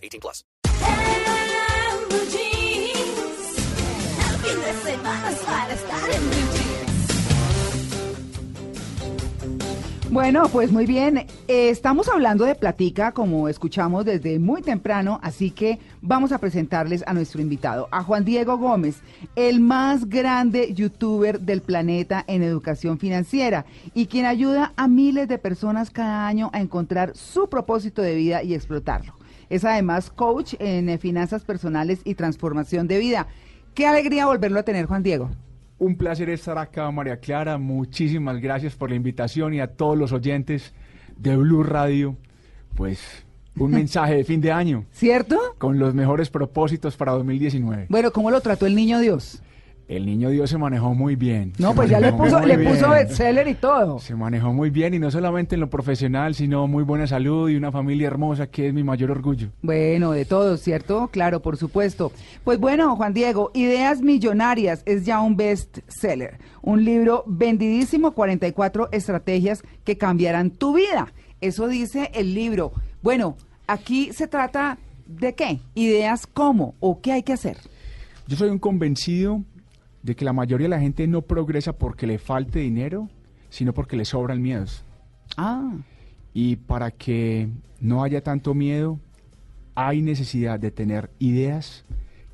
18 plus. Bueno, pues muy bien. Eh, estamos hablando de platica, como escuchamos desde muy temprano, así que vamos a presentarles a nuestro invitado, a Juan Diego Gómez, el más grande youtuber del planeta en educación financiera y quien ayuda a miles de personas cada año a encontrar su propósito de vida y explotarlo. Es además coach en eh, finanzas personales y transformación de vida. Qué alegría volverlo a tener, Juan Diego. Un placer estar acá, María Clara. Muchísimas gracias por la invitación y a todos los oyentes de Blue Radio. Pues un mensaje de fin de año. ¿Cierto? Con los mejores propósitos para 2019. Bueno, ¿cómo lo trató el niño Dios? El niño Dios se manejó muy bien. No, pues ya le puso, le puso bestseller y todo. Se manejó muy bien y no solamente en lo profesional, sino muy buena salud y una familia hermosa, que es mi mayor orgullo. Bueno, de todo, ¿cierto? Claro, por supuesto. Pues bueno, Juan Diego, Ideas Millonarias es ya un bestseller. Un libro vendidísimo, 44 estrategias que cambiarán tu vida. Eso dice el libro. Bueno, aquí se trata de qué? Ideas cómo o qué hay que hacer. Yo soy un convencido de que la mayoría de la gente no progresa porque le falte dinero, sino porque le sobran miedos. Ah. Y para que no haya tanto miedo, hay necesidad de tener ideas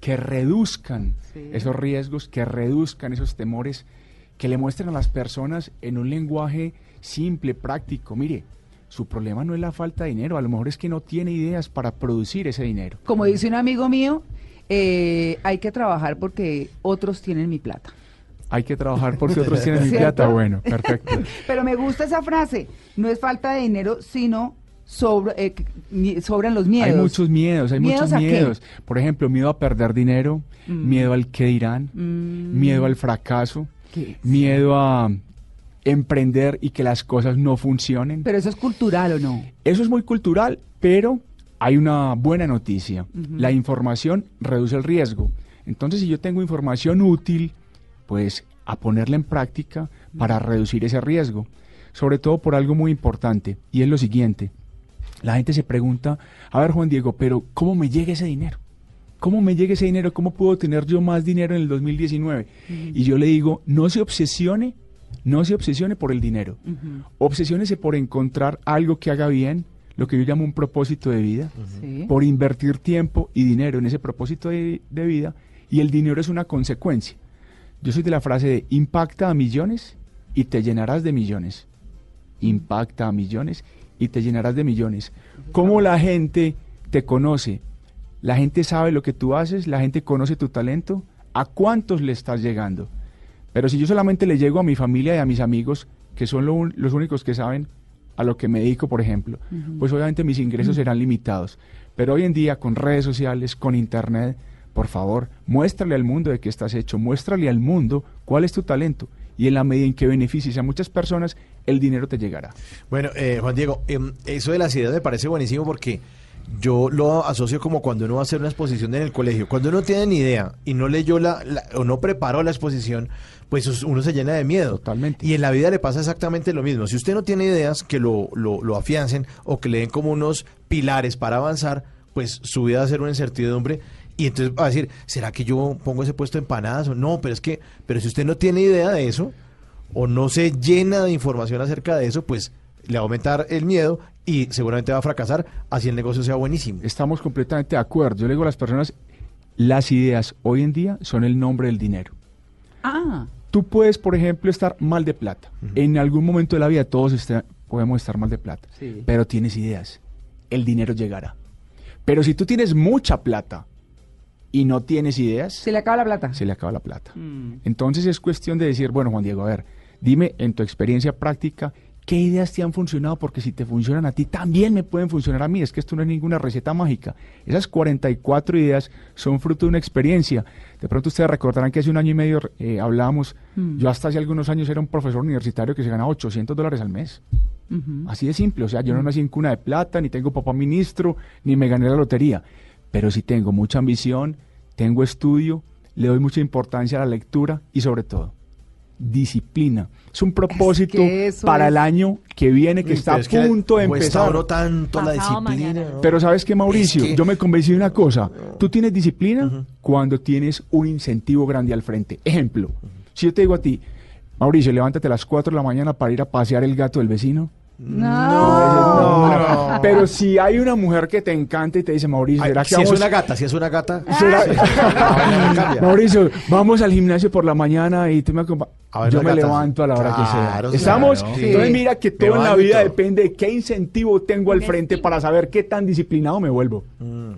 que reduzcan esos riesgos, que reduzcan esos temores, que le muestren a las personas en un lenguaje simple, práctico. Mire, su problema no es la falta de dinero, a lo mejor es que no tiene ideas para producir ese dinero. Como dice un amigo mío, eh, hay que trabajar porque otros tienen mi plata. Hay que trabajar porque otros tienen mi plata. Bueno, perfecto. Pero me gusta esa frase. No es falta de dinero, sino eh, sobran los miedos. Hay muchos miedos, hay muchos miedos. Por ejemplo, miedo a perder dinero, mm. miedo al qué dirán, mm. miedo al fracaso, miedo a emprender y que las cosas no funcionen. Pero eso es cultural o no? Eso es muy cultural, pero hay una buena noticia. La información reduce el riesgo. Entonces, si yo tengo información útil, pues a ponerla en práctica para reducir ese riesgo. Sobre todo por algo muy importante, y es lo siguiente. La gente se pregunta, a ver Juan Diego, pero ¿cómo me llega ese dinero? ¿Cómo me llega ese dinero? ¿Cómo puedo tener yo más dinero en el 2019? Y yo le digo, no se obsesione, no se obsesione por el dinero. Obsesiónese por encontrar algo que haga bien, lo que yo llamo un propósito de vida, por invertir tiempo y dinero en ese propósito de, vida, y el dinero es una consecuencia. Yo soy de la frase de impacta a millones y te llenarás de millones. Impacta a millones y te llenarás de millones. ¿Cómo la gente te conoce? La gente sabe lo que tú haces, la gente conoce tu talento, a cuántos le estás llegando. Pero si yo solamente le llego a mi familia y a mis amigos, que son los únicos que saben a lo que me dedico, por ejemplo, pues obviamente mis ingresos serán limitados. Pero hoy en día, con redes sociales, con internet, por favor, muéstrale al mundo de qué estás hecho, muéstrale al mundo cuál es tu talento. Y en la medida en que beneficies a muchas personas, el dinero te llegará. Bueno, eh, Juan Diego, em, eso de las ideas me parece buenísimo porque yo lo asocio como cuando uno va a hacer una exposición en el colegio. Cuando uno tiene ni idea y no leyó la o no preparó la exposición, pues uno se llena de miedo. Totalmente. Y en la vida le pasa exactamente lo mismo. Si usted no tiene ideas que lo, lo, lo afiancen o que le den como unos pilares para avanzar, pues su vida va a ser una incertidumbre y entonces va a decir, ¿será que yo pongo ese puesto de empanadas? o No, pero es que, pero si usted no tiene idea de eso o no se llena de información acerca de eso, pues le va a aumentar el miedo y seguramente va a fracasar, así el negocio sea buenísimo. Estamos completamente de acuerdo. Yo le digo a las personas, las ideas hoy en día son el nombre del dinero. Ah. Tú puedes, por ejemplo, estar mal de plata. En algún momento de la vida todos podemos estar mal de plata, pero tienes ideas. El dinero llegará. Pero si tú tienes mucha plata y no tienes ideas... Se le acaba la plata. Se le acaba la plata. Mm. Entonces es cuestión de decir, bueno, Juan Diego, a ver, dime en tu experiencia práctica, ¿Qué ideas te han funcionado? Porque si te funcionan a ti, también me pueden funcionar a mí. Es que esto no es ninguna receta mágica. Esas 44 ideas son fruto de una experiencia. De pronto ustedes recordarán que hace un año y medio eh, hablábamos, yo hasta hace algunos años era un profesor universitario que se ganaba 800 dólares al mes. Así de simple. O sea, yo no nací en cuna de plata, ni tengo papá ministro, ni me gané la lotería. Pero sí tengo mucha ambición, tengo estudio, le doy mucha importancia a la lectura y sobre todo disciplina. Es un propósito que para es- el año que viene, que Uy, está a pero es que punto de empezar. tanto la disciplina. mañana. ¿no? Pero sabes qué, Mauricio, Es que- yo me convencí de una cosa. Tú tienes disciplina cuando tienes un incentivo grande al frente. Ejemplo, si yo te digo a ti, Mauricio, levántate a las 4 de la mañana para ir a pasear el gato del vecino. No. No, Pero si hay una mujer que te encanta y te dice, Mauricio, Ay, ¿será que si es una gata, si es una gata. será-. Mauricio, vamos al gimnasio por la mañana y tú me acompañas. A ver Yo me gata. levanto a la hora que Claro, sea. ¿Estamos? claro. Entonces Sí. mira que Me todo en la vida todo. depende de qué incentivo tengo al frente para saber qué tan disciplinado me vuelvo.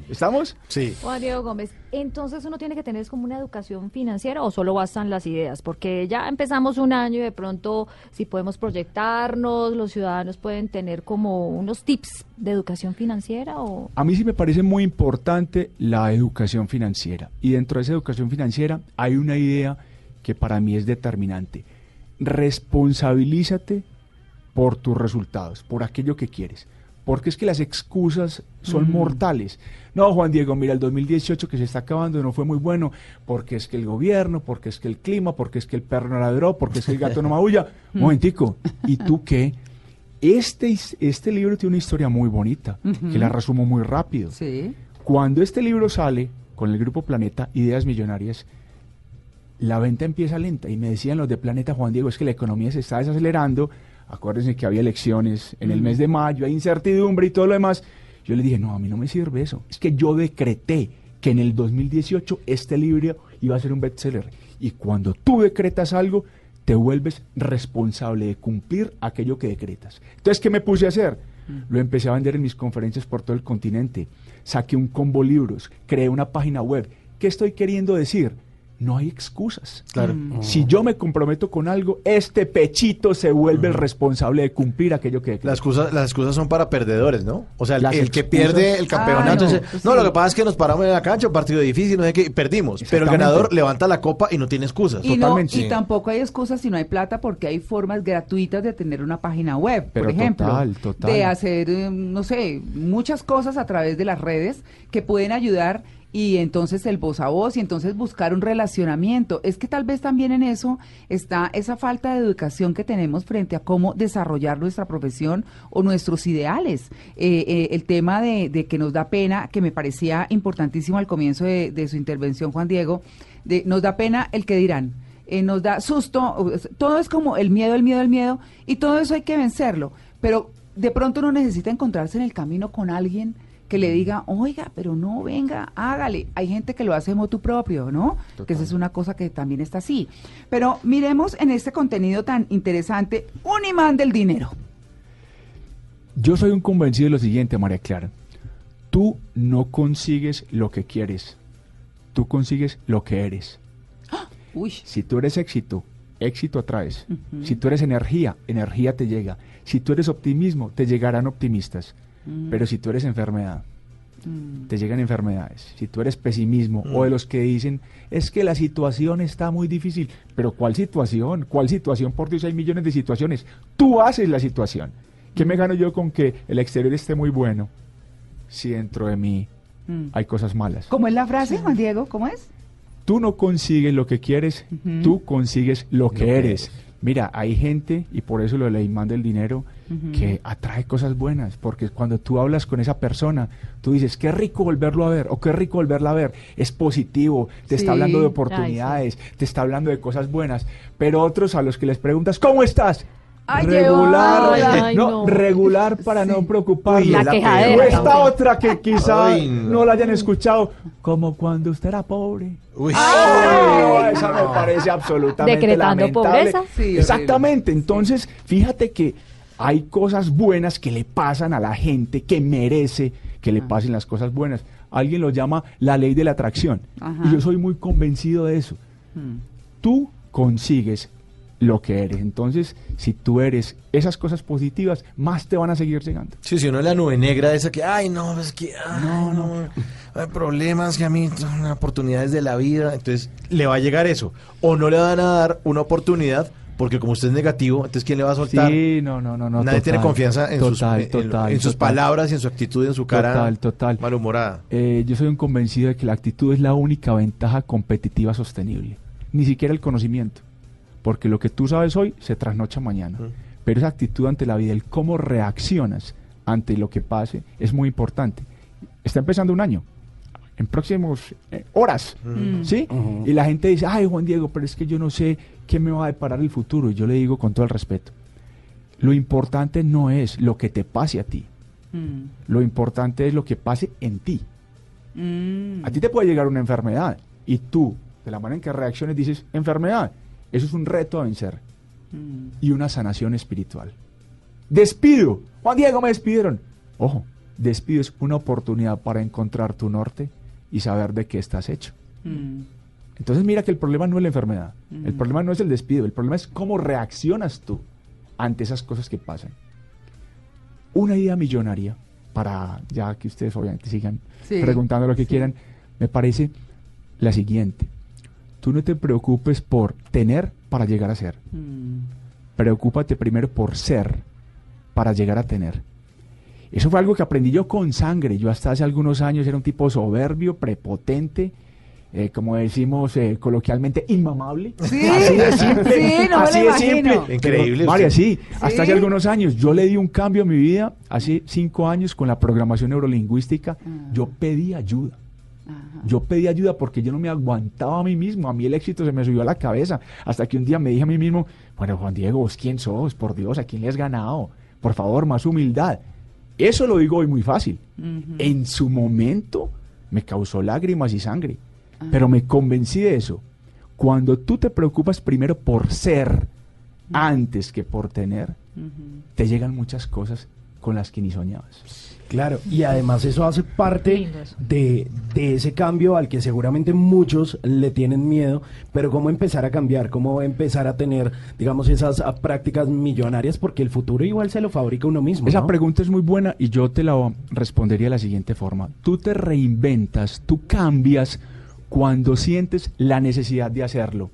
¿Estamos? Sí. Juan Diego Gómez, entonces uno tiene que tener como una educación financiera o solo bastan las ideas, porque ya empezamos un año y de pronto si podemos proyectarnos, los ciudadanos pueden tener como unos tips de educación financiera o A mí sí me parece muy importante la educación financiera. Y dentro de esa educación financiera hay una idea que para mí es determinante. Responsabilízate por tus resultados, por aquello que quieres. Porque es que las excusas son mortales. No, Juan Diego, mira, el 2018 que se está acabando no fue muy bueno, porque es que el gobierno, porque es que el clima, porque es que el perro no ladró, porque es que el gato no maulla. Momentico, ¿y tú qué? Este, este libro tiene una historia muy bonita, que la resumo muy rápido. Sí. Cuando este libro sale con el grupo Planeta, Ideas Millonarias, la venta empieza lenta. Y me decían los de Planeta, Juan Diego, es que la economía se está desacelerando. Acuérdense que había elecciones en el mes de mayo, hay incertidumbre y todo lo demás. Yo le dije, no, a mí no me sirve eso. Es que yo decreté que en el 2018 este libro iba a ser un bestseller. Y cuando tú decretas algo, te vuelves responsable de cumplir aquello que decretas. Entonces, ¿qué me puse a hacer? Lo empecé a vender en mis conferencias por todo el continente. Saqué un combo libros, creé una página web. ¿Qué estoy queriendo decir? No hay excusas. Claro. Si yo me comprometo con algo, este pechito se vuelve el responsable de cumplir aquello que. Las excusas, las excusas son para perdedores, ¿no? O sea, el, el que pierde el campeonato Ah, no, pues no, lo que pasa es que nos paramos en la cancha, un partido difícil, no sé qué, perdimos. Pero el ganador levanta la copa y no tiene excusas. Y, no, Totalmente. y tampoco hay excusas si no hay plata porque hay formas gratuitas de tener una página web, Pero por ejemplo, total, total. de hacer, eh, no sé, muchas cosas a través de las redes que pueden ayudar y entonces el voz a voz y entonces buscar un relacionamiento. Es que tal vez también en eso está esa falta de educación que tenemos frente a cómo desarrollar nuestra profesión o nuestros ideales. Eh, eh, el tema de, de que nos da pena, que me parecía importantísimo al comienzo de, su intervención, Juan Diego, de, nos da pena el que dirán. eh, nos da susto, todo es como el miedo, el miedo, el miedo, y todo eso hay que vencerlo. Pero de pronto uno necesita encontrarse en el camino con alguien que le diga, oiga, pero no, venga, hágale. Hay gente que lo hace motu propio, ¿no? Que esa es una cosa que también está así. Pero miremos en este contenido tan interesante, un imán del dinero. Yo soy un convencido de lo siguiente, María Clara. Tú no consigues lo que quieres, tú consigues lo que eres. Uy, Si tú eres éxito, éxito atraes. Si tú eres energía, energía te llega. Si tú eres optimismo, te llegarán optimistas. Pero si tú eres enfermedad, te llegan enfermedades. Si tú eres pesimismo o de los que dicen, es que la situación está muy difícil. Pero ¿cuál situación? ¿Cuál situación? Por Dios, hay millones de situaciones. Tú haces la situación. ¿Qué me gano yo con que el exterior esté muy bueno si dentro de mí Mm. hay cosas malas? ¿cómo es la frase, Juan Diego? ¿Cómo es? Tú no consigues lo que quieres, tú consigues lo que que eres. Mira, hay gente, y por eso lo de la imán del dinero, Que atrae cosas buenas, porque cuando tú hablas con esa persona, tú dices, qué rico volverlo a ver, o qué rico volverla a ver, es positivo, te está hablando de Ay, oportunidades, te está hablando de cosas buenas, pero otros a los que les preguntas, ¿cómo estás? Ay, regular. Ay, no, no. regular para Sí. no preocuparlos. Uy, La quejadera esta también. otra que quizá Ay, no. no. la hayan escuchado, como cuando usted era pobre. Uy. Ay, esa me parece absolutamente Decretando lamentable. pobreza. Sí. Exactamente. Entonces, fíjate que hay cosas buenas que le pasan a la gente que merece que Ah. le pasen las cosas buenas. Alguien lo llama la ley de la atracción. Ajá. Y yo soy muy convencido de eso. Mm. Tú consigues lo que eres. Entonces, si tú eres esas cosas positivas, más te van a seguir llegando. Sí, si uno es la nube negra esa que, ay, no, es que, ay, no, hay problemas que a mí, son oportunidades de la vida, entonces le va a llegar eso. O no le van a dar una oportunidad, porque como usted es negativo, entonces ¿quién le va a soltar? Sí, no, no, no. no Nadie tiene confianza en sus, total, en- en sus total. palabras y en su actitud y en su cara Total, total. malhumorada. Eh, yo soy un convencido de que la actitud es la única ventaja competitiva sostenible. Ni siquiera el conocimiento. Porque lo que tú sabes hoy se trasnocha mañana. Pero esa actitud ante la vida, el cómo reaccionas ante lo que pase, es muy importante. Está empezando un año. En próximos eh, horas. Mm. ¿Sí? Y la gente dice, ay Juan Diego, pero es que yo no sé qué me va a deparar el futuro. Y yo le digo con todo el respeto, lo importante no es lo que te pase a ti. Mm. Lo importante es lo que pase en ti. Mm. A ti te puede llegar una enfermedad y tú, de la manera en que reacciones, dices, enfermedad, eso es un reto a vencer Mm. y una sanación espiritual. Despido, Juan Diego me despidieron. Ojo, despido es una oportunidad para encontrar tu norte y saber de qué estás hecho. Mm. Entonces mira que el problema no es la enfermedad, el Mm. problema no es el despido, el problema es cómo reaccionas tú ante esas cosas que pasan. Una idea millonaria, para ya que ustedes obviamente sigan Sí, preguntando lo que sí. quieran, me parece la siguiente. Tú no te preocupes por tener para llegar a ser. Mm. Preocúpate primero por ser para llegar a tener. Eso fue algo que aprendí yo con sangre. Yo hasta hace algunos años era un tipo soberbio, prepotente, eh, como decimos eh, coloquialmente, inmamable. Sí, así de simple. sí, no así de simple. Increíble Pero, María, sí, hasta hace algunos años yo le di un cambio a mi vida, hace cinco años con la programación neurolingüística. Ah. Yo pedí ayuda. Ajá. Yo pedí ayuda porque yo no me aguantaba a mí mismo. A mí el éxito se me subió a la cabeza. Hasta que un día me dije a mí mismo, bueno, Juan Diego, ¿vos quién sos? Por Dios, ¿a quién le has ganado? Por favor, más humildad. Eso lo digo hoy muy fácil. En su momento me causó lágrimas y sangre. Pero me convencí de eso. Cuando tú te preocupas primero por ser antes que por tener, te llegan muchas cosas con las que ni soñabas. Claro, y además eso hace parte de, de ese cambio al que seguramente muchos le tienen miedo, pero cómo empezar a cambiar, cómo empezar a tener, digamos, esas ah, prácticas millonarias, porque el futuro igual se lo fabrica uno mismo. Esa ¿no? pregunta es muy buena y yo te la respondería de la siguiente forma. Tú te reinventas, tú cambias cuando sientes la necesidad de hacerlo.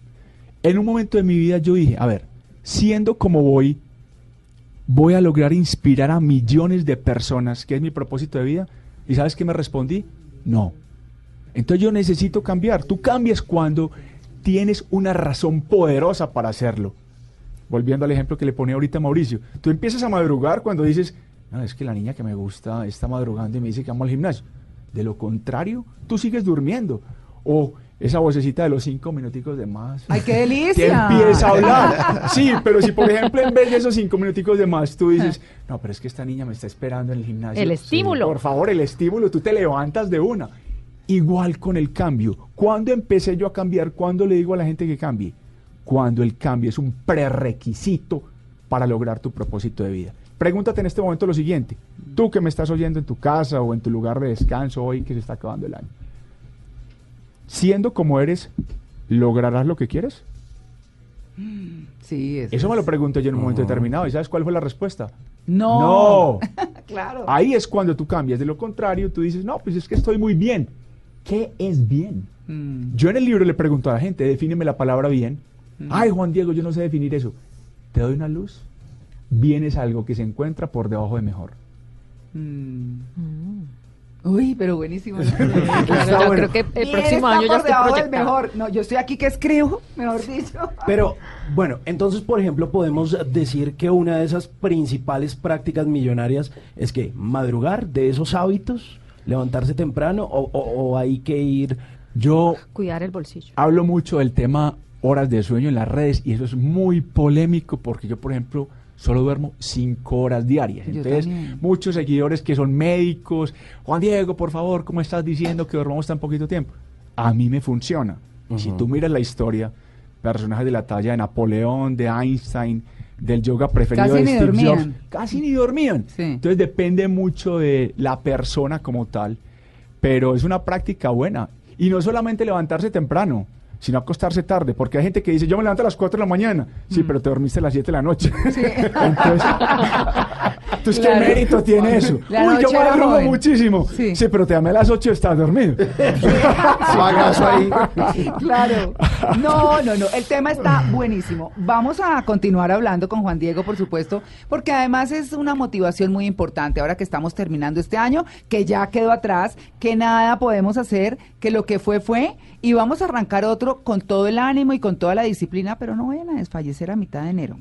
En un momento de mi vida yo dije, a ver, siendo como voy, voy a lograr inspirar a millones de personas, que es mi propósito de vida. ¿Y sabes qué me respondí? No. Entonces yo necesito cambiar. Tú cambias cuando tienes una razón poderosa para hacerlo. Volviendo al ejemplo que le ponía ahorita Mauricio. Tú empiezas a madrugar cuando dices, no, es que la niña que me gusta está madrugando y me dice que vamos al gimnasio. De lo contrario, tú sigues durmiendo. O esa vocecita de los cinco minuticos de más. ¡Ay, qué que delicia! empieza a hablar. Sí, pero si por ejemplo en vez de esos cinco minuticos de más tú dices, no, pero es que esta niña me está esperando en el gimnasio. El estímulo. Por favor, el estímulo, tú te levantas de una. Igual con el cambio. ¿Cuándo empecé yo a cambiar? ¿Cuándo le digo a la gente que cambie? Cuando el cambio es un prerequisito para lograr tu propósito de vida. Pregúntate en este momento lo siguiente. Tú que me estás oyendo en tu casa o en tu lugar de descanso hoy que se está acabando el año. Siendo como eres, ¿lograrás lo que quieres? Sí, Eso me lo pregunté yo en un momento determinado. ¿Y sabes cuál fue la respuesta? No. No. claro. Ahí es cuando tú cambias. De lo contrario, tú dices, no, pues es que estoy muy bien. ¿Qué es bien? Mm. Yo en el libro le pregunto a la gente, defíneme la palabra bien. Ay, Juan Diego, yo no sé definir eso. Te doy una luz. Bien es algo que se encuentra por debajo de mejor. Mm. Uy, pero buenísimo. Claro, yo bueno. creo que el próximo año ya estoy mejor. No, yo estoy aquí que escribo, mejor dicho. Pero bueno, entonces, por ejemplo, podemos decir que una de esas principales prácticas millonarias es que madrugar de esos hábitos, levantarse temprano o, o- o hay que ir... Yo Cuidar el bolsillo. hablo mucho del tema horas de sueño en las redes y eso es muy polémico porque yo, por ejemplo, solo duermo cinco horas diarias. Yo Entonces, también. muchos seguidores que son médicos, Juan Diego, por favor, ¿cómo estás diciendo que dormamos tan poquito tiempo? A mí me funciona. Si tú miras la historia, personajes de la talla de Napoleón, de Einstein, del yoga preferido Casi de Steve dormían. Jobs, casi ni dormían. Sí. Entonces depende mucho de la persona como tal, pero es una práctica buena. Y no solamente levantarse temprano, sino acostarse tarde, porque hay gente que dice, yo me levanto a las 4 de la mañana, sí, Mm. pero te dormiste a las 7 de la noche. Entonces, entonces, ¿qué Claro. mérito tiene eso? La Uy, yo era madrugo muchísimo. Sí. Sí. pero te llamé a las 8 y estás dormido. Pagazo ahí. Claro. No, no, no. El tema está buenísimo. Vamos a continuar hablando con Juan Diego, por supuesto, porque además es una motivación muy importante ahora que estamos terminando este año, que ya quedó atrás, que nada podemos hacer, que lo que fue fue, y vamos a arrancar otro con todo el ánimo y con toda la disciplina, pero no vayan a desfallecer a mitad de enero.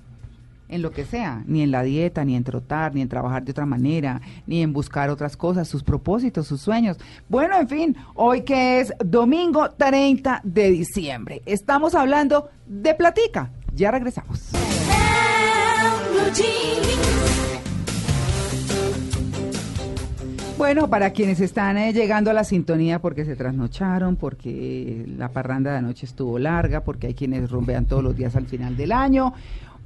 En lo que sea, ni en la dieta, ni en trotar, ni en trabajar de otra manera, ni en buscar otras cosas, sus propósitos, sus sueños. Bueno, en fin, hoy que es domingo 30 de diciembre, estamos hablando de platica. Ya regresamos. Bueno, para quienes están eh, llegando a la sintonía porque se trasnocharon, porque la parranda de anoche estuvo larga, porque hay quienes rumbean todos los días al final del año.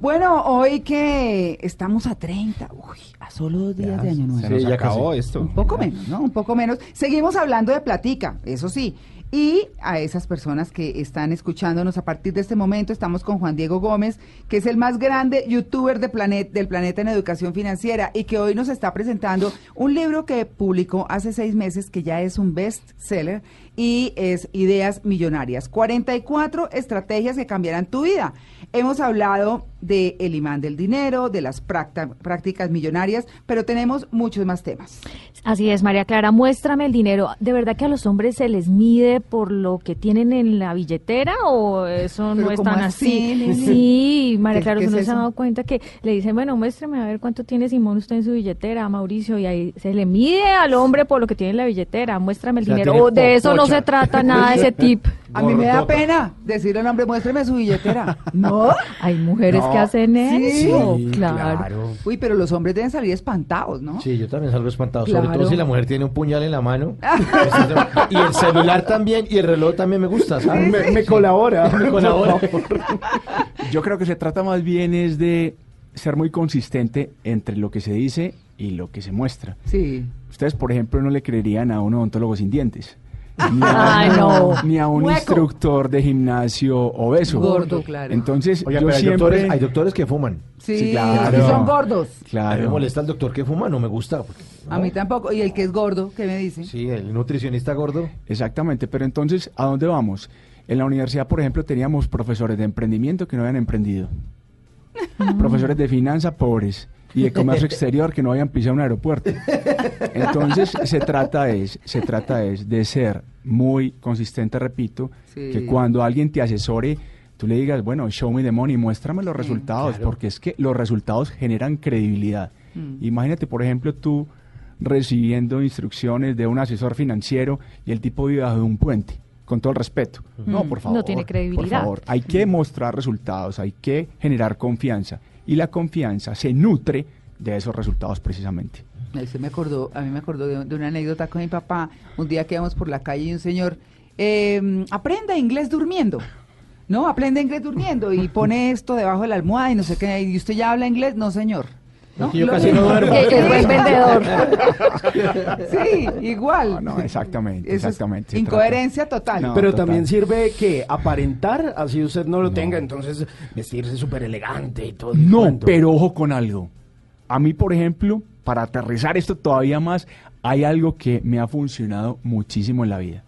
Bueno, hoy que estamos a 30, uy, a solo dos días de año nuevo. Se nos acabó esto. Un poco menos, ¿no? Un poco menos. Seguimos hablando de platica, eso sí. Y a esas personas que están escuchándonos a partir de este momento, estamos con Juan Diego Gómez, que es el más grande youtuber de planet, del planeta en educación financiera y que hoy nos está presentando un libro que publicó hace seis meses, que ya es un best seller y es Ideas Millonarias. 44 estrategias que cambiarán tu vida. Hemos hablado de el imán del dinero, de las prácticas millonarias, pero tenemos muchos más temas. Así es, María Clara, muéstrame el dinero. ¿De verdad que a los hombres se les mide por lo que tienen en la billetera o eso no Pero es ¿cómo tan así? Sí, María ¿Qué- Clara, usted es no se ha dado cuenta que le dicen, bueno, muéstrame a ver cuánto tiene Simón usted en su billetera, Mauricio, y ahí se le mide al hombre por lo que tiene en la billetera, muéstrame el O sea, dinero. O de eso no. Se trata nada ese tip. A mí me da pena decirle al hombre, muéstreme su billetera. ¿No? Hay mujeres No. que hacen eso, Sí, claro. Uy, pero los hombres deben salir espantados, ¿no? Sí, yo también salgo espantado, Claro. sobre todo si la mujer tiene un puñal en la mano. y el celular también, y el reloj también me gusta, ¿sabes? Me, me colabora. Me colabora. Yo creo que se trata más bien es de ser muy consistente entre lo que se dice y lo que se muestra. Sí. Ustedes, por ejemplo, no le creerían a un odontólogo sin dientes. Ni a, Ay, no. ni a un Hueco. instructor de gimnasio obeso. Gordo, claro. Entonces, Oiga, yo pero hay, siempre... doctores, hay doctores que fuman. Sí, Sí, claro. y son gordos. A mí Claro. me molesta el doctor que fuma, no me gusta. porque- A mí tampoco. ¿Y el que es gordo? ¿Qué me dice? Sí, el nutricionista gordo. Exactamente, pero entonces, ¿a dónde vamos? En la universidad, por ejemplo, teníamos profesores de emprendimiento que no habían emprendido, profesores de finanza pobres y de comercio exterior que no habían pisado un aeropuerto. Entonces, se trata es, se trata es de ser muy consistente, repito, Sí. que cuando alguien te asesore, tú le digas, bueno, show me the money, muéstrame los Sí, resultados, claro. porque es que los resultados generan credibilidad. Mm. Imagínate, por ejemplo, tú recibiendo instrucciones de un asesor financiero y el tipo vive bajo un puente, con todo el respeto. No, Mm, por no favor. tiene Por credibilidad. favor, hay que mostrar resultados, hay que generar confianza. Y la confianza se nutre de esos resultados precisamente. Me acordó, a mí me acordó de, de una anécdota con mi papá. Un día que íbamos por la calle y un señor, eh, aprenda inglés durmiendo. No, aprende inglés durmiendo y pone esto debajo de la almohada y no sé qué. ¿Y usted ya habla inglés? No, señor. Que yo casi no duermo. Que- que buen vendedor. Sí, igual. No, no, exactamente, Eso exactamente, Incoherencia total. No. Pero total. también sirve que aparentar, así usted no lo tenga, entonces vestirse súper elegante y todo. No, pero ojo con algo. A mí, por ejemplo, para aterrizar esto todavía más, hay algo que me ha funcionado muchísimo en la vida.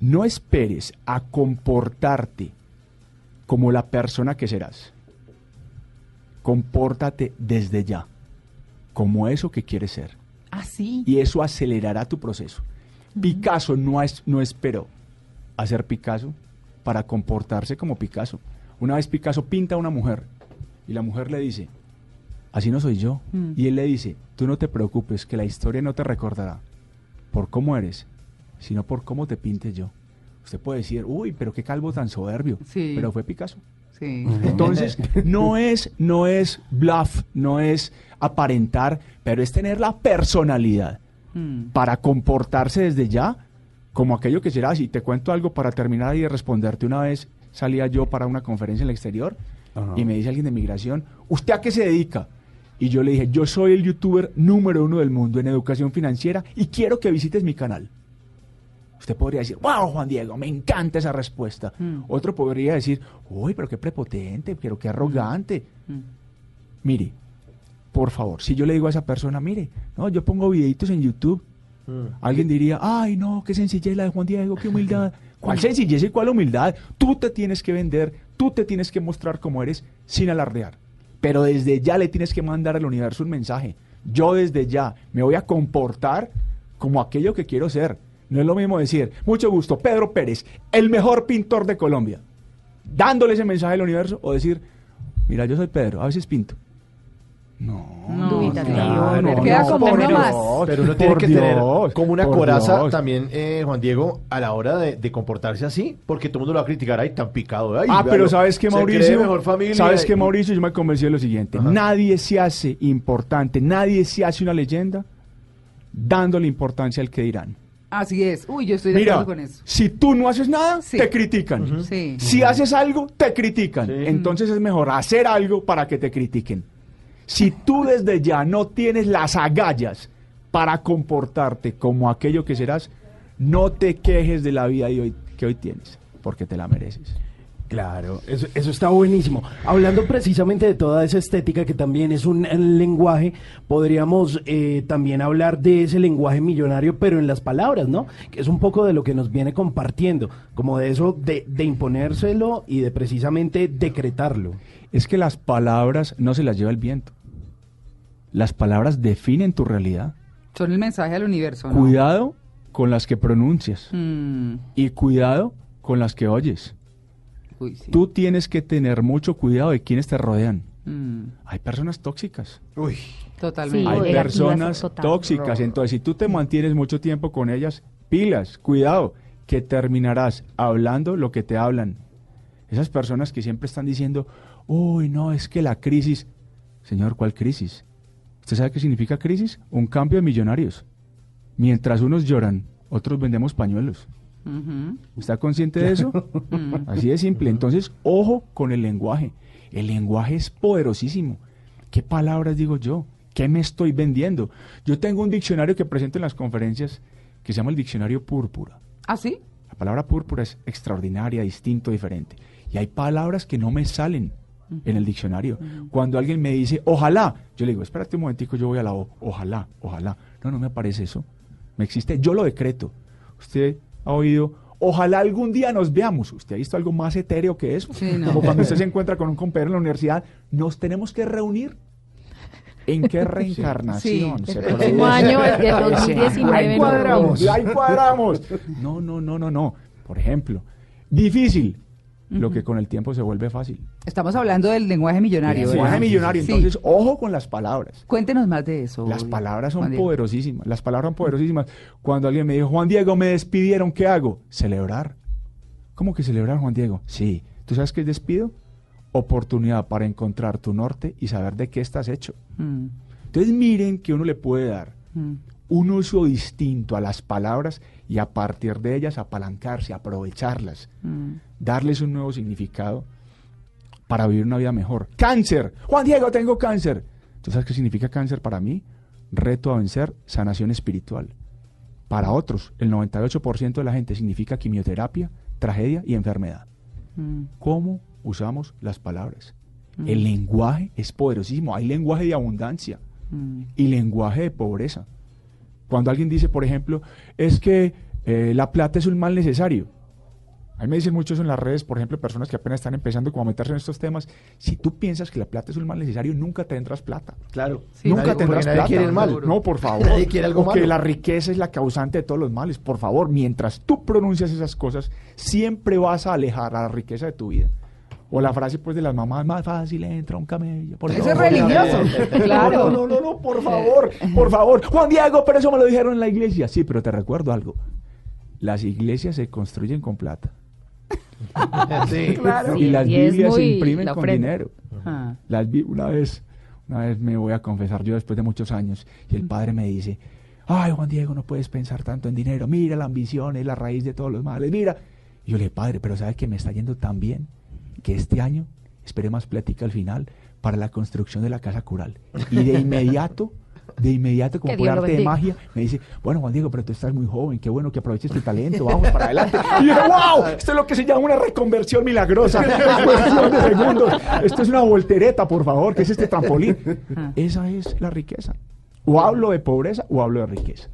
No esperes a comportarte como la persona que serás. Compórtate desde ya, como eso que quieres ser. Ah, sí. Y eso acelerará tu proceso. Picasso no, es, no esperó a ser Picasso para comportarse como Picasso. Una vez Picasso pinta a una mujer y la mujer le dice, así no soy yo. Mm. Y él le dice, tú no te preocupes, que la historia no te recordará por cómo eres, sino por cómo te pinte yo. Usted puede decir, uy, pero qué calvo tan soberbio. Sí. Pero fue Picasso. Sí. Entonces, no es, no es bluff, no es aparentar, pero es tener la personalidad Mm. para comportarse desde ya como aquello que será. Si te cuento algo para terminar y de responderte, una vez salía yo para una conferencia en el exterior Ajá. y me dice alguien de migración, ¿usted a qué se dedica? Y yo le dije, yo soy el youtuber número uno del mundo en educación financiera y quiero que visites mi canal. Usted podría decir, wow, Juan Diego, me encanta esa respuesta. Mm. Otro podría decir, uy, pero qué prepotente, pero qué arrogante. Mm. Mire, por favor, si yo le digo a esa persona, mire, no, yo pongo videitos en YouTube, alguien diría, ay, no, qué sencillez la de Juan Diego, qué humildad. ¿Cuál sencillez y cuál humildad? Tú te tienes que vender, tú te tienes que mostrar como eres sin alardear. Pero desde ya le tienes que mandar al universo un mensaje. Yo desde ya me voy a comportar como aquello que quiero ser. No es lo mismo decir, mucho gusto, Pedro Pérez, el mejor pintor de Colombia, dándole ese mensaje al universo, o decir, mira, yo soy Pedro, a veces pinto. No, No, claro, ¿verdad? Queda como por uno Dios, más. Pero uno tiene que tener Dios, como una coraza Dios. también, eh, Juan Diego, a la hora de, de comportarse así, porque todo el mundo lo va a criticar, ay, tan picado. ay, ah, véalo, pero ¿sabes cree Mauricio? mejor familia. ¿Sabes qué, y- Mauricio? Yo me convencí de lo siguiente. Ajá. Nadie se hace importante, nadie se hace una leyenda dándole importancia al que dirán. Así es. Uy, yo estoy de Mira, acuerdo con eso. si tú no haces nada, Sí. te critican. Sí. Si haces algo, te critican. Sí. Entonces es mejor hacer algo para que te critiquen. Si tú desde ya no tienes las agallas para comportarte como aquello que serás, no te quejes de la vida de hoy, que hoy tienes, porque te la mereces. Claro, eso, eso está buenísimo. Hablando precisamente de toda esa estética que también es un lenguaje, podríamos eh, también hablar de ese lenguaje millonario, pero en las palabras, ¿no? Que es un poco de lo que nos viene compartiendo, como de eso de, de imponérselo y de precisamente decretarlo. Es que las palabras no se las lleva el viento. Las palabras definen tu realidad. Son el mensaje al universo, ¿no? Cuidado con las que pronuncias Mm, y cuidado con las que oyes. Uy, sí. Tú tienes que tener mucho cuidado de quienes te rodean. Mm, Hay personas tóxicas. Uy, totalmente. Sí, Hay personas total. tóxicas. Entonces, si tú te mantienes mucho tiempo con ellas, pilas, cuidado, que terminarás hablando lo que te hablan. Esas personas que siempre están diciendo, uy, no, es que la crisis. Señor, ¿cuál crisis? ¿Usted sabe qué significa crisis? Un cambio de millonarios. Mientras unos lloran, otros vendemos pañuelos. Ujú. ¿Está consciente de eso? Así de simple. Entonces, ojo con el lenguaje. El lenguaje es poderosísimo. ¿Qué palabras digo yo? ¿Qué me estoy vendiendo? Yo tengo un diccionario que presento en las conferencias que se llama el diccionario púrpura. ¿Ah, sí? La palabra púrpura es extraordinaria, distinto, diferente. Y hay palabras que no me salen en el diccionario. Cuando alguien me dice, ojalá, yo le digo, espérate un momentico, yo voy a la O, ojalá, ojalá. No, no me aparece eso. Me existe, yo lo decreto. Usted ha oído, ojalá algún día nos veamos. ¿Usted ha visto algo más etéreo que eso? Sí, no. Como cuando usted se encuentra con un compañero en la universidad, nos tenemos que reunir. ¿En qué reencarnación? Sí. se El produce? próximo año, el de Ahí 2019 nos cuadramos, reunimos. ahí cuadramos. No, no, no, no, no. Por ejemplo, difícil, lo que con el tiempo se vuelve fácil. Estamos hablando del lenguaje millonario. Lenguaje ¿verdad? millonario, Sí. entonces, ojo con las palabras. Cuéntenos más de eso. Las palabras son Juan Diego. poderosísimas. Las palabras son poderosísimas. Cuando alguien me dijo, Juan Diego, me despidieron, ¿qué hago? Celebrar. ¿Cómo que celebrar, Juan Diego? Sí. ¿Tú sabes qué es despido? Oportunidad para encontrar tu norte y saber de qué estás hecho. Mm, Entonces miren que uno le puede dar mm. Un uso distinto a las palabras y a partir de ellas apalancarse, aprovecharlas, Mm. darles un nuevo significado para vivir una vida mejor. Cáncer. Juan Diego, tengo cáncer. ¿Tú sabes qué significa cáncer para mí? Reto a vencer, sanación espiritual. Para otros, el 98% de la gente significa quimioterapia, tragedia y enfermedad. Mm. ¿Cómo usamos las palabras? El lenguaje es poderosísimo. Hay lenguaje de abundancia Mm. y lenguaje de pobreza. Cuando alguien dice, por ejemplo, es que eh, la plata es un mal necesario. A mí me dicen mucho eso en las redes, por ejemplo, personas que apenas están empezando como a meterse en estos temas. Si tú piensas que la plata es un mal necesario, nunca tendrás plata. claro. Sí, nunca Nadie- tendrás porque nadie plata. quiere el mal. No, por favor. Nadie quiere algo o que malo. la riqueza es la causante de todos los males. Por favor, mientras tú pronuncias esas cosas, siempre vas a alejar a la riqueza de tu vida. O la frase pues de las mamás, más fácil entra un camello. por Ese es favor". religioso. Claro. No, no, no, no, por favor, por favor. Juan Diego, pero eso me lo dijeron en la iglesia. Sí, pero te recuerdo algo. Las iglesias se construyen con plata. Sí. Claro. y las y Biblias se imprimen con dinero. Ah. Las una vez, una vez me voy a confesar yo después de muchos años y el padre me dice, ay Juan Diego, no puedes pensar tanto en dinero, mira la ambición es la raíz de todos los males, mira. Y yo le dije, padre, pero sabe que me está yendo tan bien que este año esperé más plática al final para la construcción de la casa cural. Y de inmediato de inmediato, como por arte de magia, me dice, bueno, Juan Diego, pero tú estás muy joven, qué bueno que aproveches tu talento, vamos para adelante. Y yo, wow, esto es lo que se llama una reconversión milagrosa. Es cuestión de segundos. Esto es una voltereta, por favor, que es este trampolín. Esa es la riqueza. O hablo de pobreza o hablo de riqueza.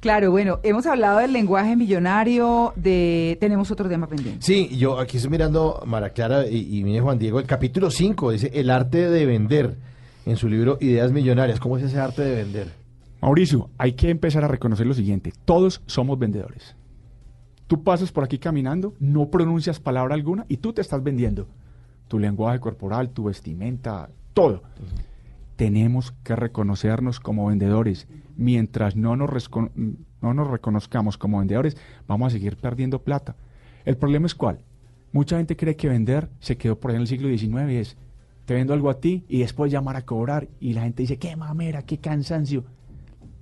Claro, bueno, hemos hablado del lenguaje millonario, de tenemos otro tema pendiente. Sí, yo aquí estoy mirando, Mara Clara y, y mire Juan Diego, el capítulo 5 dice el arte de vender en su libro Ideas Millonarias. ¿Cómo es ese arte de vender? Mauricio, hay que empezar a reconocer lo siguiente. Todos somos vendedores. Tú pasas por aquí caminando, no pronuncias palabra alguna y tú te estás vendiendo. Tu lenguaje corporal, tu vestimenta, todo. Tenemos que reconocernos como vendedores. Mientras no nos, no nos reconozcamos como vendedores, vamos a seguir perdiendo plata. El problema es cuál. Mucha gente cree que vender se quedó por ahí en el siglo XIX. Es, te vendo algo a ti y después llamar a cobrar. Y la gente dice, qué mamera, qué cansancio.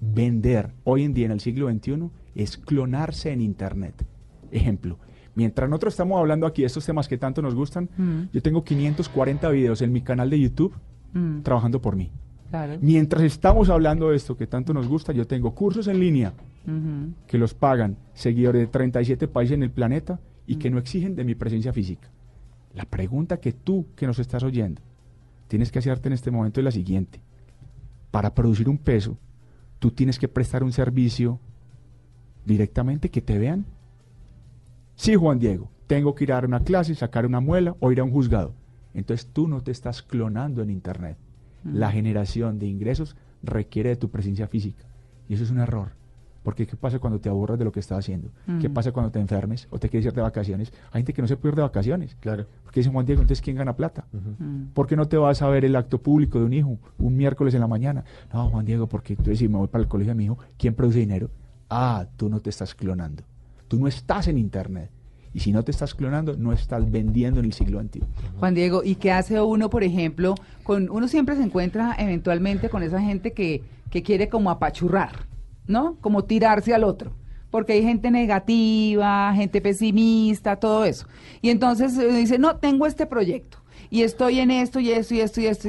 Vender hoy en día en el siglo XXI es clonarse en Internet. Ejemplo, mientras nosotros estamos hablando aquí de estos temas que tanto nos gustan, Mm. yo tengo 540 videos en mi canal de YouTube Mm, trabajando por mí. claro. Mientras estamos hablando de esto que tanto nos gusta, yo tengo cursos en línea que los pagan seguidores de 37 países en el planeta y que no exigen de mi presencia física. La pregunta que tú que nos estás oyendo tienes que hacerte en este momento es la siguiente. Para producir un peso, tú tienes que prestar un servicio directamente que te vean. Sí, Juan Diego, tengo que ir a dar una clase, sacar una muela o ir a un juzgado. Entonces tú no te estás clonando en Internet. La generación de ingresos requiere de tu presencia física. Y eso es un error. Porque ¿qué pasa cuando te aburras de lo que estás haciendo? ¿Qué Mm. pasa cuando te enfermes o te quieres ir de vacaciones? Hay gente que no se puede ir de vacaciones. Claro. Porque dice Juan Diego, entonces ¿quién gana plata? Mm. ¿Por qué no te vas a ver el acto público de un hijo un miércoles en la mañana? No, Juan Diego, porque entonces si me voy para el colegio de mi hijo, ¿quién produce dinero? Ah, tú no te estás clonando. Tú no estás en Internet. Y si no te estás clonando, no estás vendiendo en el siglo XXI. Juan Diego, ¿y qué hace uno, por ejemplo, con uno siempre se encuentra eventualmente con esa gente que, que quiere como apachurrar, ¿no? Como tirarse al otro. Porque hay gente negativa, gente pesimista, todo eso. Y entonces dice, no, tengo este proyecto. Y estoy en esto y esto y esto y esto.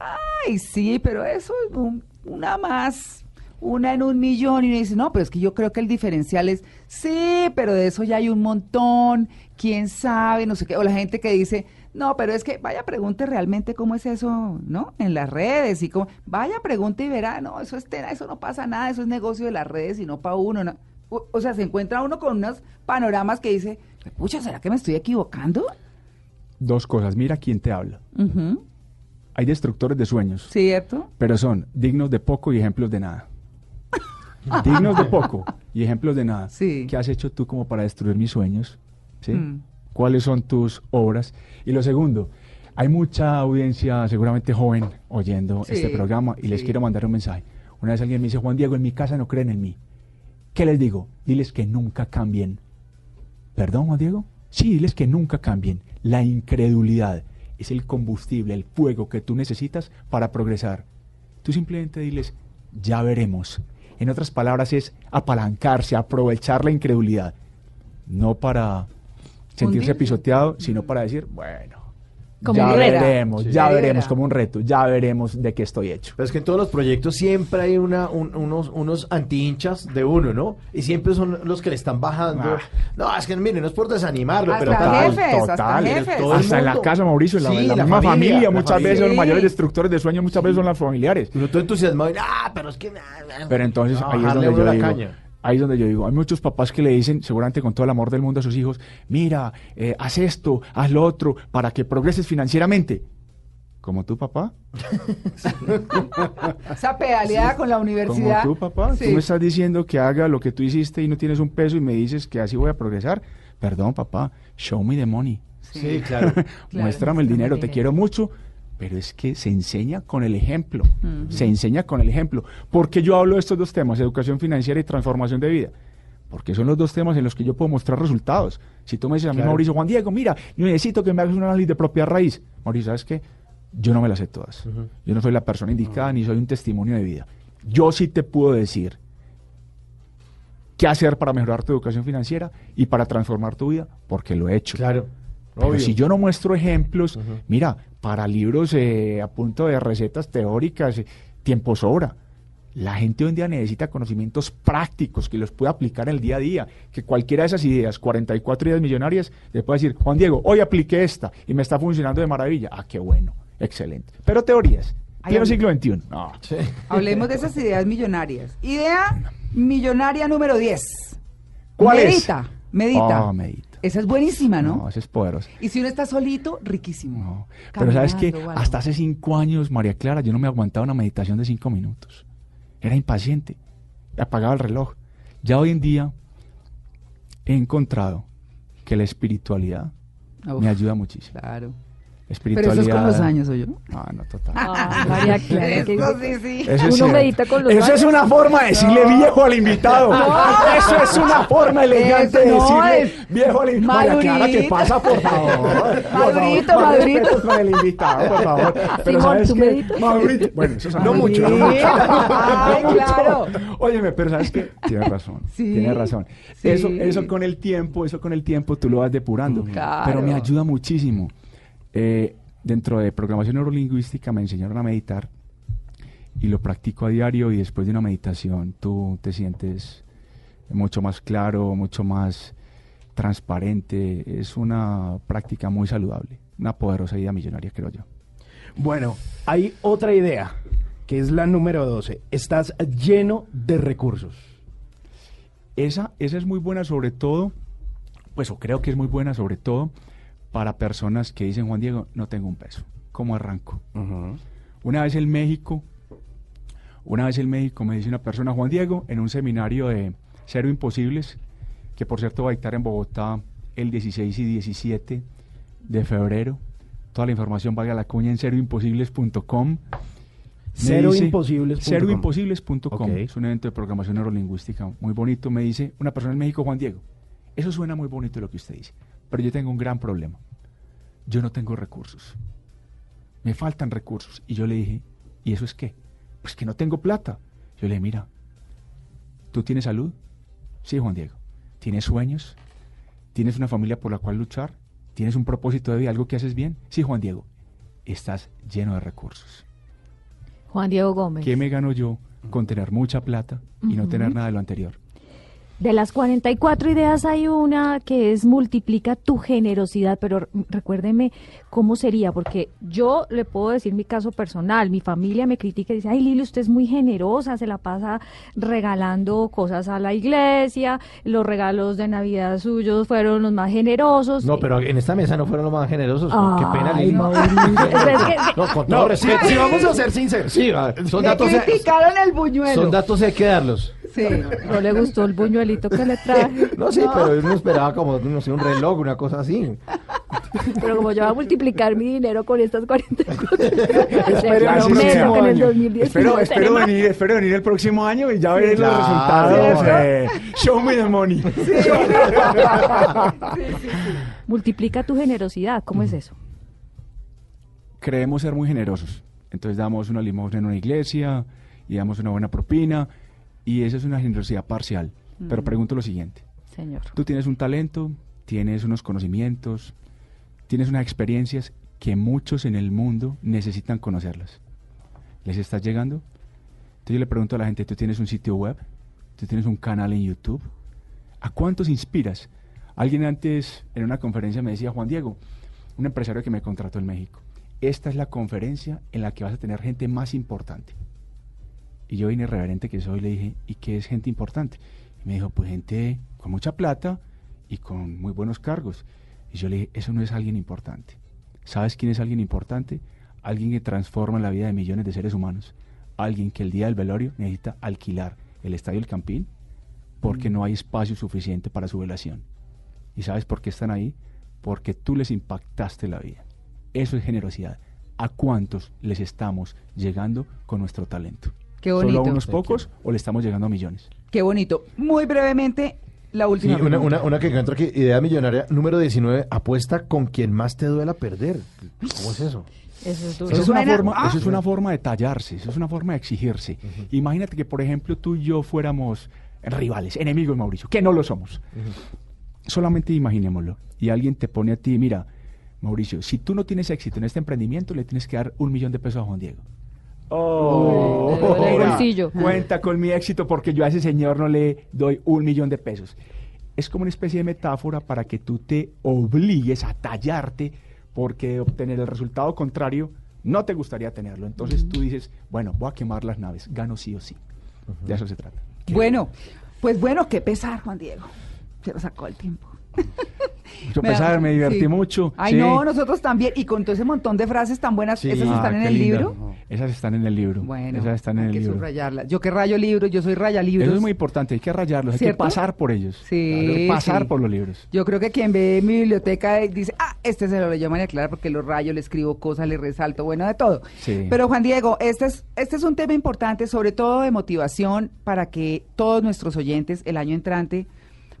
Ay, sí, pero eso es un- una más, una en un millón. Y uno dice, no, pero es que yo creo que el diferencial es, sí, pero de eso ya hay un montón, quién sabe, no sé qué. O la gente que dice, no, pero es que vaya, pregunte realmente cómo es eso, ¿no? En las redes y cómo, vaya, pregunte y verá, no, eso es tela, eso no pasa nada, eso es negocio de las redes y no para uno. no". O, o sea, se encuentra uno con unos panoramas que dice, pucha, ¿será que me estoy equivocando? Dos cosas. Mira quién te habla. Hay destructores de sueños, ¿Cierto? pero son dignos de poco y ejemplos de nada. Dignos de poco y ejemplos de nada. Sí. ¿Qué has hecho tú como para destruir mis sueños? ¿Sí? Mm. ¿Cuáles son tus obras? Y lo segundo, hay mucha audiencia seguramente joven oyendo Sí, este programa y les sí. quiero mandar un mensaje. Una vez alguien me dice, Juan Diego, en mi casa no creen en mí. ¿Qué les digo? Diles que nunca cambien. ¿Perdón, Juan Diego? Sí, diles que nunca cambien. La incredulidad es el combustible, el fuego que tú necesitas para progresar. Tú simplemente diles, ya veremos. En otras palabras, es apalancarse, aprovechar la incredulidad. No para sentirse pisoteado, sino para decir, bueno, Como ya un reto. veremos, Sí. ya veremos como un reto, ya veremos de qué estoy hecho. Pero es que en todos los proyectos siempre hay una, un- unos, unos anti-hinchas de uno, ¿no? Y siempre son los que le están bajando. Ah. No, es que miren, no es por desanimarlo, Hasta pero Total, tal. jefes, hasta pero jefes. todo el Hasta en la casa, Mauricio, en la, Sí, en la la misma familia, familia, la muchas familia. veces los Sí. mayores destructores de sueños muchas veces son las familiares. Entusiasmado y, ah, pero es que... Pero entonces No, ahí, es donde yo la digo, caña. Ahí es donde yo digo, hay muchos papás que le dicen, seguramente con todo el amor del mundo a sus hijos, mira, eh, haz esto, haz lo otro, para que progreses financieramente. ¿Como tu papá? Esa pedaleada con la Como universidad. tú, papá. Sí. Tú me estás diciendo que haga lo que tú hiciste y no tienes un peso y me dices que así voy a progresar. Perdón, papá. Show me the money. Sí, claro. Muéstrame el dinero, te quiero mucho. Pero es que se enseña con el ejemplo. Se enseña con el ejemplo. ¿Por qué yo hablo de estos dos temas, educación financiera y transformación de vida? Porque son los dos temas en los que yo puedo mostrar resultados. Si tú me dices a mí, Claro. Mauricio, Juan Diego, mira, yo necesito que me hagas un análisis de propia raíz. Mauricio, ¿sabes qué? Yo no me las sé todas. Yo no soy la persona indicada ni soy un testimonio de vida. Yo sí te puedo decir qué hacer para mejorar tu educación financiera y para transformar tu vida, porque lo he hecho. Claro. Pero obvio. si yo no muestro ejemplos, mira, para libros eh, a punto de recetas teóricas, eh, tiempo sobra. La gente hoy en día necesita conocimientos prácticos que los pueda aplicar en el día a día. Que cualquiera de esas ideas, 44 ideas millonarias, le pueda decir, Juan Diego, hoy apliqué esta y me está funcionando de maravilla. Ah, qué bueno, excelente. Pero teorías, pleno siglo XXI. No. Hablemos de esas ideas millonarias. Idea millonaria número 10. ¿Cuál es? medita, Medita. Ah, medita. Esa es buenísima, ¿no? No, esa es poderosa. Y si uno está solito, riquísimo. No. Pero sabes que hasta hace cinco años, María Clara, yo no me aguantaba una meditación de cinco minutos. Era impaciente. Apagaba el reloj. Ya hoy en día he encontrado que la espiritualidad Uf, me ayuda muchísimo. Claro. La Pero espiritualidad. eso es con los años, ¿o yo? No, no, total. Ah, María Clara, que- Eso sí, sí. Eso es Uno cierto. medita con los Eso es años. una forma de decirle viejo al invitado. Eso es una forma elegante de decirle es. viejo al invitado. María Clara, ¿qué pasa, por favor? Madurito, madurito. con el invitado, por favor. Pero Simón, ¿sabes ¿tú qué? meditas? Madurito. Bueno, eso es no mucho. No mucho. Ay, claro. Óyeme, pero ¿sabes qué? Tienes razón. Sí. Tienes razón. Sí. Eso, eso con el tiempo, eso con el tiempo tú lo vas depurando. Claro. Pero me ayuda muchísimo. Eh, dentro de programación neurolingüística me enseñaron a meditar y lo practico a diario y después de una meditación tú te sientes mucho más claro, mucho más transparente. Es una práctica muy saludable, una poderosa idea millonaria, creo yo. Bueno, hay otra idea, que es la número 12. Estás lleno de recursos. Esa, esa es muy buena sobre todo, pues o creo que es muy buena sobre todo para personas que dicen, Juan Diego, no tengo un peso. ¿Cómo arranco? Una vez en México, una vez en México me dice una persona, Juan Diego, en un seminario de Cero Imposibles, que por cierto va a dictar en Bogotá el 16 y 17 de febrero. Toda la información vaya a la cuña en ceroimposibles.com. Ceroimposibles.com. Ceroimposibles.com. Ok. Es un evento de programación neurolingüística muy bonito. Me dice una persona en México, Juan Diego, eso suena muy bonito lo que usted dice, pero yo tengo un gran problema. Yo no tengo recursos. Me faltan recursos. Y yo le dije, ¿y eso es qué? Pues que no tengo plata. Yo le dije, mira, ¿tú tienes salud? Sí, Juan Diego. ¿Tienes sueños? ¿Tienes una familia por la cual luchar? ¿Tienes un propósito de vida, algo que haces bien? Sí, Juan Diego. Estás lleno de recursos. Juan Diego Gómez. ¿Qué me gano yo con tener mucha plata y no tener nada de lo anterior? De las 44 ideas hay una que es multiplica tu generosidad, pero recuérdeme cómo sería, porque yo le puedo decir mi caso personal, mi familia me critica y dice, ay Lili, usted es muy generosa, se la pasa regalando cosas a la iglesia, los regalos de Navidad suyos fueron los más generosos. No, pero en esta mesa no fueron los más generosos. Qué pena, Lili. No, con todo respeto. Si vamos a ser sinceros. Sí, va, son datos, criticaron el buñuelo. son datos hay que darlos. Sí. no le gustó el buñuelito que le traje, No, sí, pero uno esperaba como, no sé, un reloj, una cosa así. pero como yo voy a multiplicar mi dinero con estas 44, Espero, lo así meto sea. que en el 2019 espero, espero tenemos- venir, espero venir el próximo año y ya veré los resultados. de show me the money. Multiplica tu generosidad, ¿cómo es eso? Creemos ser muy generosos. Entonces damos una limosna en una iglesia y damos una buena propina y esa es una generosidad parcial. Pero pregunto lo siguiente. Señor. Tú tienes un talento, tienes unos conocimientos, tienes unas experiencias que muchos en el mundo necesitan conocerlas. ¿Les estás llegando? Entonces yo le pregunto a la gente, ¿tú tienes un sitio web? ¿Tú tienes un canal en YouTube? ¿A cuántos inspiras? Alguien antes en una conferencia me decía, Juan Diego, un empresario que me contrató en México, esta es la conferencia en la que vas a tener gente más importante. Y yo, irreverente que soy, le dije, ¿y qué es gente importante? Y me dijo, pues gente con mucha plata y con muy buenos cargos. Y yo le dije, eso no es alguien importante. ¿Sabes quién es alguien importante? Alguien que transforma la vida de millones de seres humanos. Alguien que el día del velorio necesita alquilar el estadio del Campín porque no hay espacio suficiente para su velación. ¿Y sabes por qué están ahí? Porque tú les impactaste la vida. Eso es generosidad. ¿A cuántos les estamos llegando con nuestro talento? Qué ¿Solo bonito. a unos pocos o le estamos llegando a millones? Qué bonito. Muy brevemente, la Sí, última. una, pregunta. una, una que encuentro aquí, idea millonaria número 19, apuesta con quien más te duela perder. ¿Cómo es eso? Eso es duro. Eso es, una forma, ah. eso es una forma de tallarse, eso es una forma de exigirse. Imagínate que, por ejemplo, tú y yo fuéramos rivales, enemigos, Mauricio, que no lo somos. Solamente imaginémoslo. Y alguien te pone a ti, mira, Mauricio, si tú no tienes éxito en este emprendimiento, le tienes que dar un millón de pesos a Juan Diego. Oh, el bolsillo. Cuenta con mi éxito porque yo a ese señor no le doy un millón de pesos. Es como una especie de metáfora para que tú te obligues a tallarte porque obtener el resultado contrario no te gustaría tenerlo. Entonces tú dices, bueno, voy a quemar las naves, gano sí o sí. De eso se trata. Bueno, pues bueno, qué pesar, Juan Diego. Se lo sacó el tiempo. Mucho Me da- me divertí sí. mucho. Ay, sí. no, nosotros también. Y con todo ese montón de frases tan buenas, Sí. ¿esas Ah, están en el linda. libro? Esas están en el libro. Bueno, Esas están en hay el que libro. subrayarlas. Yo que rayo libros, yo soy raya libros. Eso es muy importante, hay que rayarlos, hay que pasar por ellos. Sí, pasar por los libros. Yo creo que quien ve mi biblioteca dice, ah, este se lo leyó María Clara porque lo rayo, le escribo cosas, le resalto, bueno, de todo. Sí. Pero Juan Diego, este es, este es un tema importante, sobre todo de motivación, para que todos nuestros oyentes el año entrante,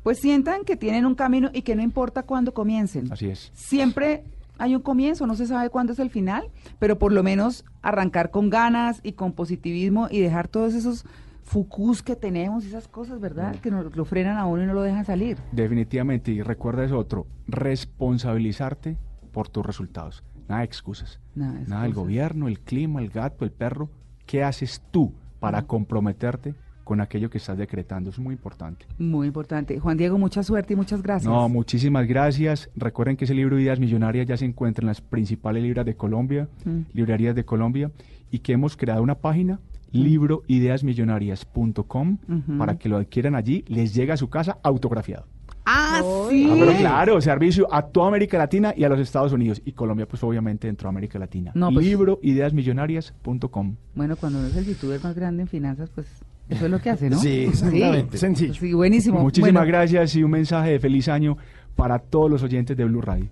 pues sientan que tienen un camino y que no importa cuándo comiencen. Así es. Siempre hay un comienzo, no se sabe cuándo es el final, pero por lo menos arrancar con ganas y con positivismo y dejar todos esos fucus que tenemos, esas cosas, ¿verdad? Mm. Que nos lo frenan a uno y no lo dejan salir. Definitivamente, y recuerda eso otro, responsabilizarte por tus resultados. Nada de excusas. Nada de Nada del excusas. gobierno, el clima, el gato, el perro. ¿Qué haces tú para comprometerte con aquello que estás decretando? Es muy importante. Muy importante. Juan Diego, mucha suerte y muchas gracias. No, muchísimas gracias. Recuerden que ese libro Ideas Millonarias ya se encuentra en las principales libras de Colombia, Mm. librerías de Colombia, y que hemos creado una página, libroideasmillonarias.com, Ujú. para que lo adquieran allí, les llega a su casa autografiado. Ah, sí. Ah, pero claro, servicio a toda América Latina y a los Estados Unidos. Y Colombia, pues obviamente dentro de América Latina. No, pues- Libroideasmillonarias.com. Bueno, cuando uno es el youtuber más grande en finanzas, pues eso es lo que hace, ¿no? Sí, exactamente. Sí, Sencillo. Buenísimo. Muchísimas gracias y un mensaje de feliz año para todos los oyentes de Blue Radio.